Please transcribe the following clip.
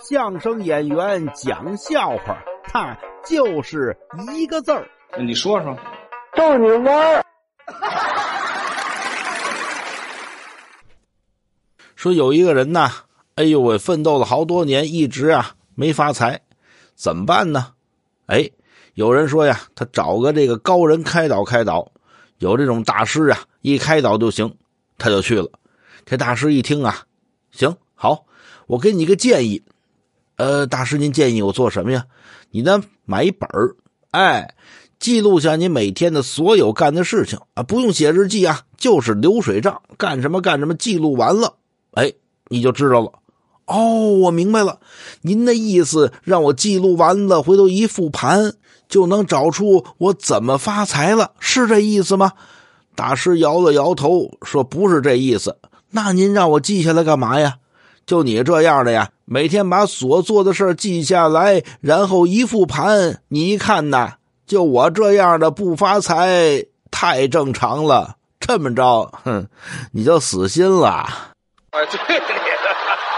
相声演员讲笑话，他就是一个字儿。你说说，逗你玩儿。说有一个人呐，哎呦喂，奋斗了好多年，一直啊没发财，怎么办呢？哎，有人说呀，他找个这个高人开导开导，有这种大师啊，一开导就行，他就去了。这大师一听啊，行好，我给你个建议。呃，大师您建议我做什么呀？你呢买一本儿，哎，记录下你每天的所有干的事情啊，不用写日记啊，就是流水账，干什么干什么，记录完了。哎，你就知道了。哦，我明白了，您的意思让我记录完了，回头一复盘就能找出我怎么发财了，是这意思吗？大师摇了摇头，说：“不是这意思。那您让我记下来干嘛呀？就你这样的呀，每天把所做的事记下来，然后一复盘，你一看呐，就我这样的不发财，太正常了。这么着，哼，你就死心了。”哎，对你的。